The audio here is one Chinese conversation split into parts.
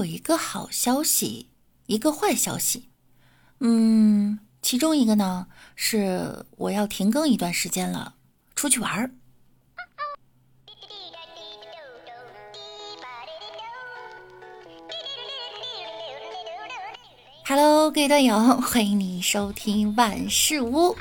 有一个好消息，一个坏消息。嗯，其中一个呢是我要停更一段时间了，出去玩儿。Hello，各位段友，欢迎你收听万事屋。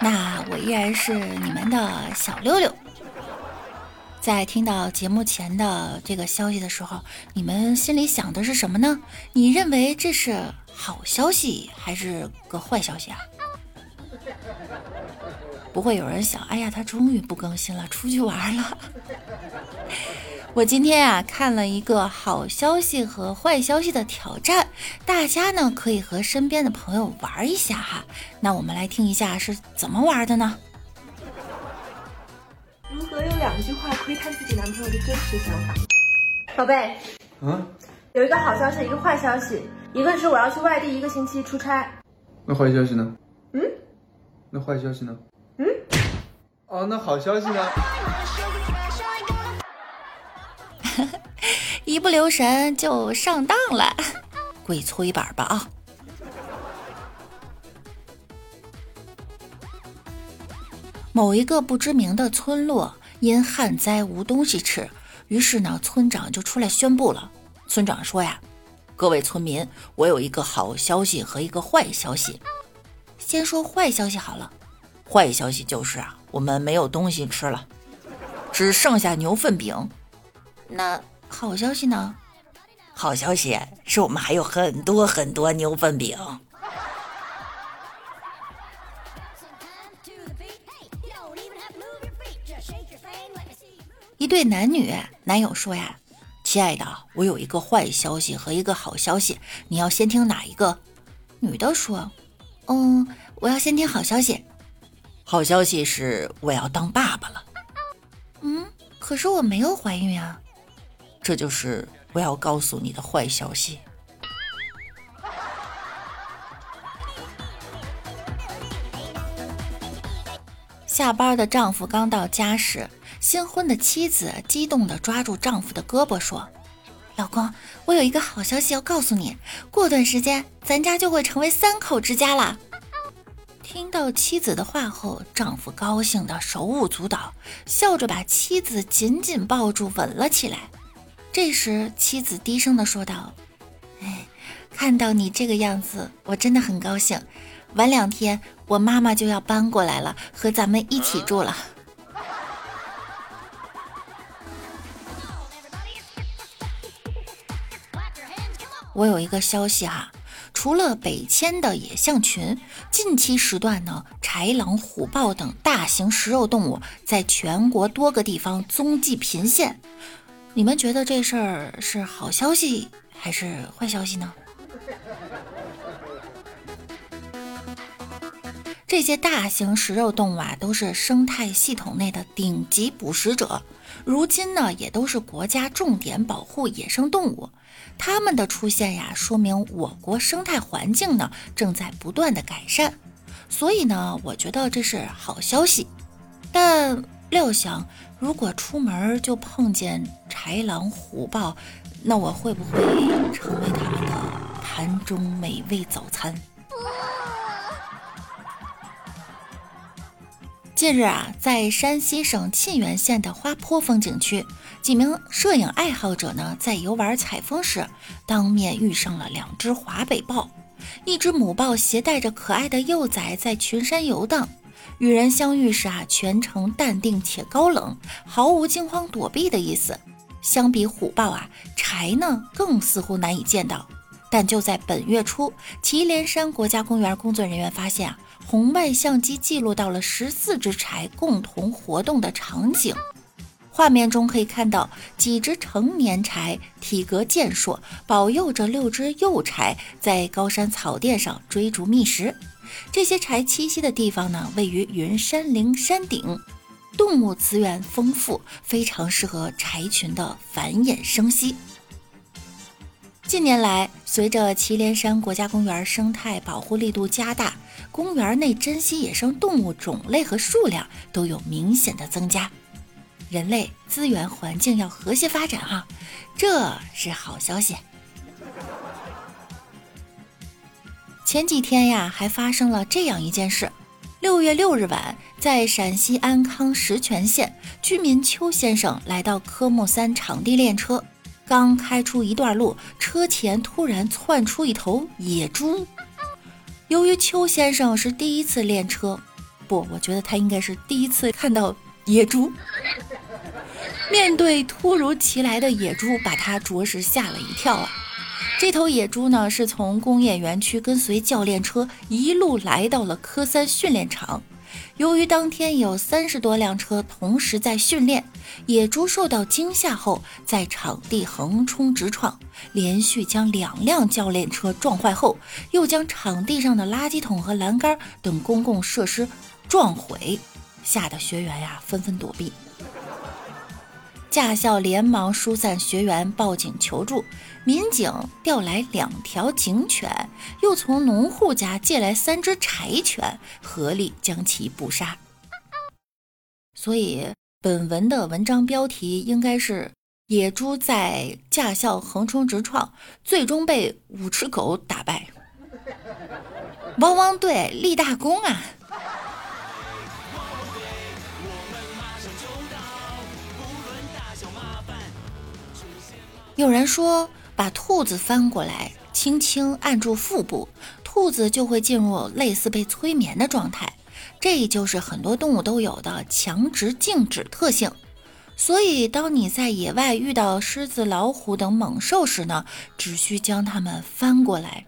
那我依然是你们的小六六。在听到节目前的这个消息的时候，你们心里想的是什么呢？你认为这是好消息还是个坏消息啊？不会有人想，哎呀，他终于不更新了，出去玩了。我今天啊看了一个好消息和坏消息的挑战，大家呢可以和身边的朋友玩一下哈。那我们来听一下是怎么玩的呢？如何用两句话窥探自己男朋友的真实想法？宝贝，嗯，有一个好消息，一个坏消息。一个是我要去外地一个星期出差，那坏消息呢？嗯，那坏消息呢？嗯，哦，那好消息呢？一不留神就上当了，跪搓衣板吧啊！某一个不知名的村落因旱灾无东西吃，于是呢，村长就出来宣布了。村长说呀：“各位村民，我有一个好消息和一个坏消息。先说坏消息好了，坏消息就是啊，我们没有东西吃了，只剩下牛粪饼。那好消息呢？好消息是我们还有很多很多牛粪饼。”一对男女，男友说呀：“亲爱的，我有一个坏消息和一个好消息，你要先听哪一个？”女的说：“嗯，我要先听好消息。好消息是我要当爸爸了。嗯，可是我没有怀孕啊。这就是我要告诉你的坏消息。”下班的丈夫刚到家时。新婚的妻子激动地抓住丈夫的胳膊说：“老公，我有一个好消息要告诉你，过段时间咱家就会成为三口之家了。”听到妻子的话后，丈夫高兴得手舞足蹈，笑着把妻子紧紧抱住吻了起来。这时，妻子低声地说道：“哎，看到你这个样子，我真的很高兴。晚两天，我妈妈就要搬过来了，和咱们一起住了。”我有一个消息哈，除了北迁的野象群，近期时段呢，豺狼、虎豹等大型食肉动物在全国多个地方踪迹频现。你们觉得这事儿是好消息还是坏消息呢？这些大型食肉动物啊，都是生态系统内的顶级捕食者，如今呢，也都是国家重点保护野生动物。它们的出现呀，说明我国生态环境呢正在不断的改善，所以呢，我觉得这是好消息。但料想，如果出门就碰见豺狼虎豹，那我会不会成为他们的盘中美味早餐？近日啊，在山西省沁源县的花坡风景区。几名摄影爱好者呢，在游玩采风时，当面遇上了两只华北豹。一只母豹携带着可爱的幼崽在群山游荡，与人相遇时啊，全程淡定且高冷，毫无惊慌躲避的意思。相比虎豹啊，豺呢更似乎难以见到。但就在本月初，祁连山国家公园工作人员发现啊，红外相机记录到了十四只柴共同活动的场景。画面中可以看到几只成年柴体格健硕，保佑着六只幼柴在高山草甸上追逐觅食。这些柴栖息的地方呢，位于云山岭山顶，动物资源丰富，非常适合柴群的繁衍生息。近年来，随着祁连山国家公园生态保护力度加大，公园内珍稀野生动物种类和数量都有明显的增加。人类资源环境要和谐发展哈，这是好消息。前几天呀，还发生了这样一件事。六月六日晚，在陕西安康石泉县，居民邱先生来到科目三场地练车，刚开出一段路，车前突然窜出一头野猪。由于邱先生是第一次练车，不，我觉得他应该是第一次看到野猪。面对突如其来的野猪，把他着实吓了一跳啊！这头野猪呢，是从工业园区跟随教练车一路来到了科三训练场。由于当天有三十多辆车同时在训练，野猪受到惊吓后，在场地横冲直撞，连续将两辆教练车撞坏后，又将场地上的垃圾桶和栏杆等公共设施撞毁，吓得学员呀纷纷躲避。驾校连忙疏散学员，报警求助。民警调来两条警犬，又从农户家借来三只柴犬，合力将其捕杀。所以，本文的文章标题应该是“野猪在驾校横冲直撞，最终被五只狗打败”。汪汪队立大功啊！有人说，把兔子翻过来，轻轻按住腹部，兔子就会进入类似被催眠的状态。这就是很多动物都有的强直静止特性。所以，当你在野外遇到狮子、老虎等猛兽时呢，只需将它们翻过来，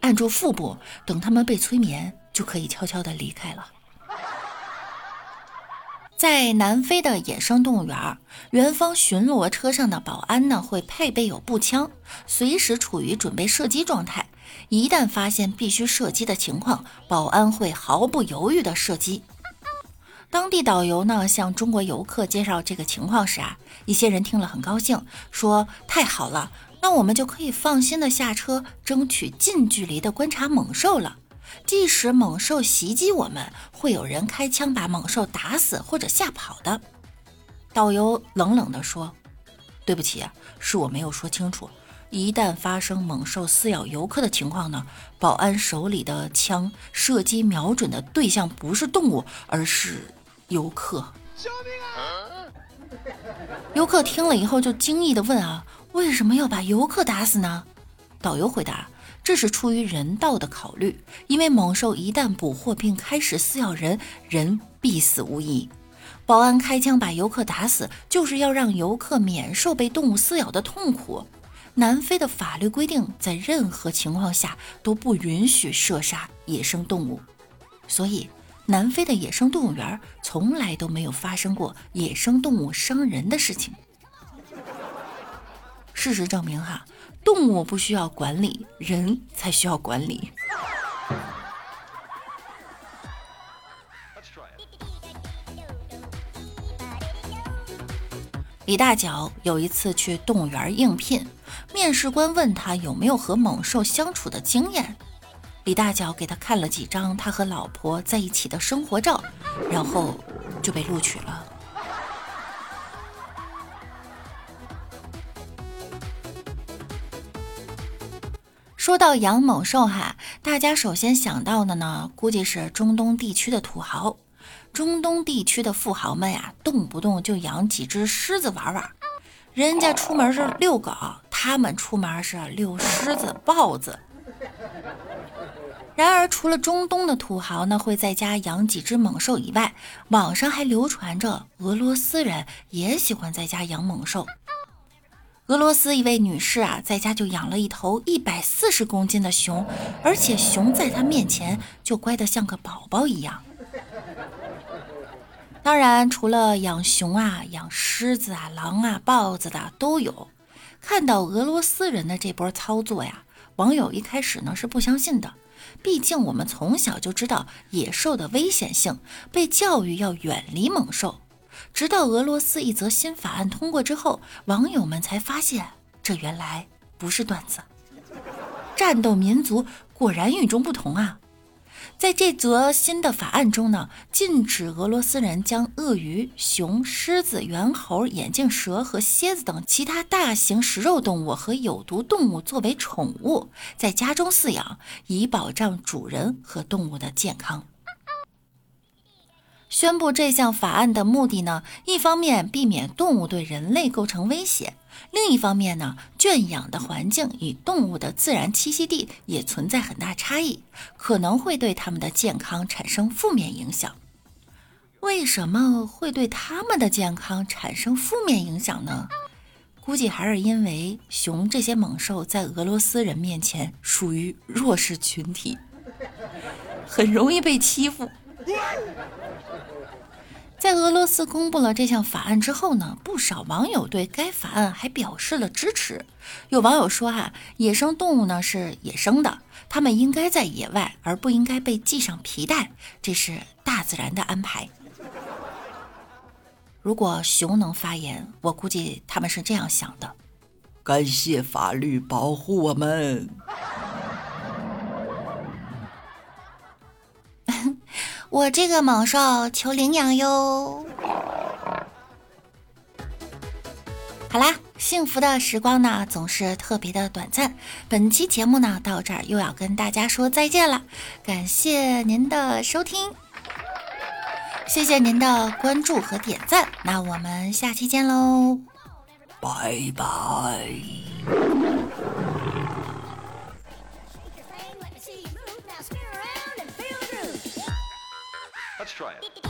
按住腹部，等它们被催眠，就可以悄悄地离开了。在南非的野生动物园，园方巡逻车上的保安呢会配备有步枪，随时处于准备射击状态。一旦发现必须射击的情况，保安会毫不犹豫的射击。当地导游呢向中国游客介绍这个情况时啊，一些人听了很高兴，说太好了，那我们就可以放心的下车，争取近距离的观察猛兽了。即使猛兽袭击我们，会有人开枪把猛兽打死或者吓跑的。导游冷冷地说：“对不起，是我没有说清楚。一旦发生猛兽撕咬游客的情况呢，保安手里的枪射击瞄准的对象不是动物，而是游客。”救命啊！游客听了以后就惊异地问：“啊，为什么要把游客打死呢？”导游回答。这是出于人道的考虑，因为猛兽一旦捕获并开始撕咬人，人必死无疑。保安开枪把游客打死，就是要让游客免受被动物撕咬的痛苦。南非的法律规定，在任何情况下都不允许射杀野生动物，所以南非的野生动物园从来都没有发生过野生动物伤人的事情。事实证明，哈。动物不需要管理，人才需要管理。李大脚有一次去动物园应聘，面试官问他有没有和猛兽相处的经验，李大脚给他看了几张他和老婆在一起的生活照，然后就被录取了。说到养猛兽哈，大家首先想到的呢，估计是中东地区的土豪。中东地区的富豪们呀，动不动就养几只狮子玩玩。人家出门是遛狗，他们出门是遛狮子、豹子。然而，除了中东的土豪呢，会在家养几只猛兽以外，网上还流传着俄罗斯人也喜欢在家养猛兽。俄罗斯一位女士啊，在家就养了一头一百四十公斤的熊，而且熊在她面前就乖得像个宝宝一样。当然，除了养熊啊、养狮子啊、狼啊、豹子的都有。看到俄罗斯人的这波操作呀，网友一开始呢是不相信的，毕竟我们从小就知道野兽的危险性，被教育要远离猛兽。直到俄罗斯一则新法案通过之后，网友们才发现，这原来不是段子。战斗民族果然与众不同啊！在这则新的法案中呢，禁止俄罗斯人将鳄鱼、熊、狮子、猿猴、眼镜蛇和蝎子等其他大型食肉动物和有毒动物作为宠物，在家中饲养，以保障主人和动物的健康。宣布这项法案的目的呢，一方面避免动物对人类构成威胁，另一方面呢，圈养的环境与动物的自然栖息地也存在很大差异，可能会对它们的健康产生负面影响。为什么会对它们的健康产生负面影响呢？估计还是因为熊这些猛兽在俄罗斯人面前属于弱势群体，很容易被欺负。在俄罗斯公布了这项法案之后呢，不少网友对该法案还表示了支持。有网友说：“哈，野生动物呢是野生的，它们应该在野外，而不应该被系上皮带，这是大自然的安排。”如果熊能发言，我估计他们是这样想的：“感谢法律保护我们。”我这个猛兽求领养哟！好啦，幸福的时光呢总是特别的短暂。本期节目呢到这儿又要跟大家说再见了，感谢您的收听，谢谢您的关注和点赞。那我们下期见喽，拜拜。try it.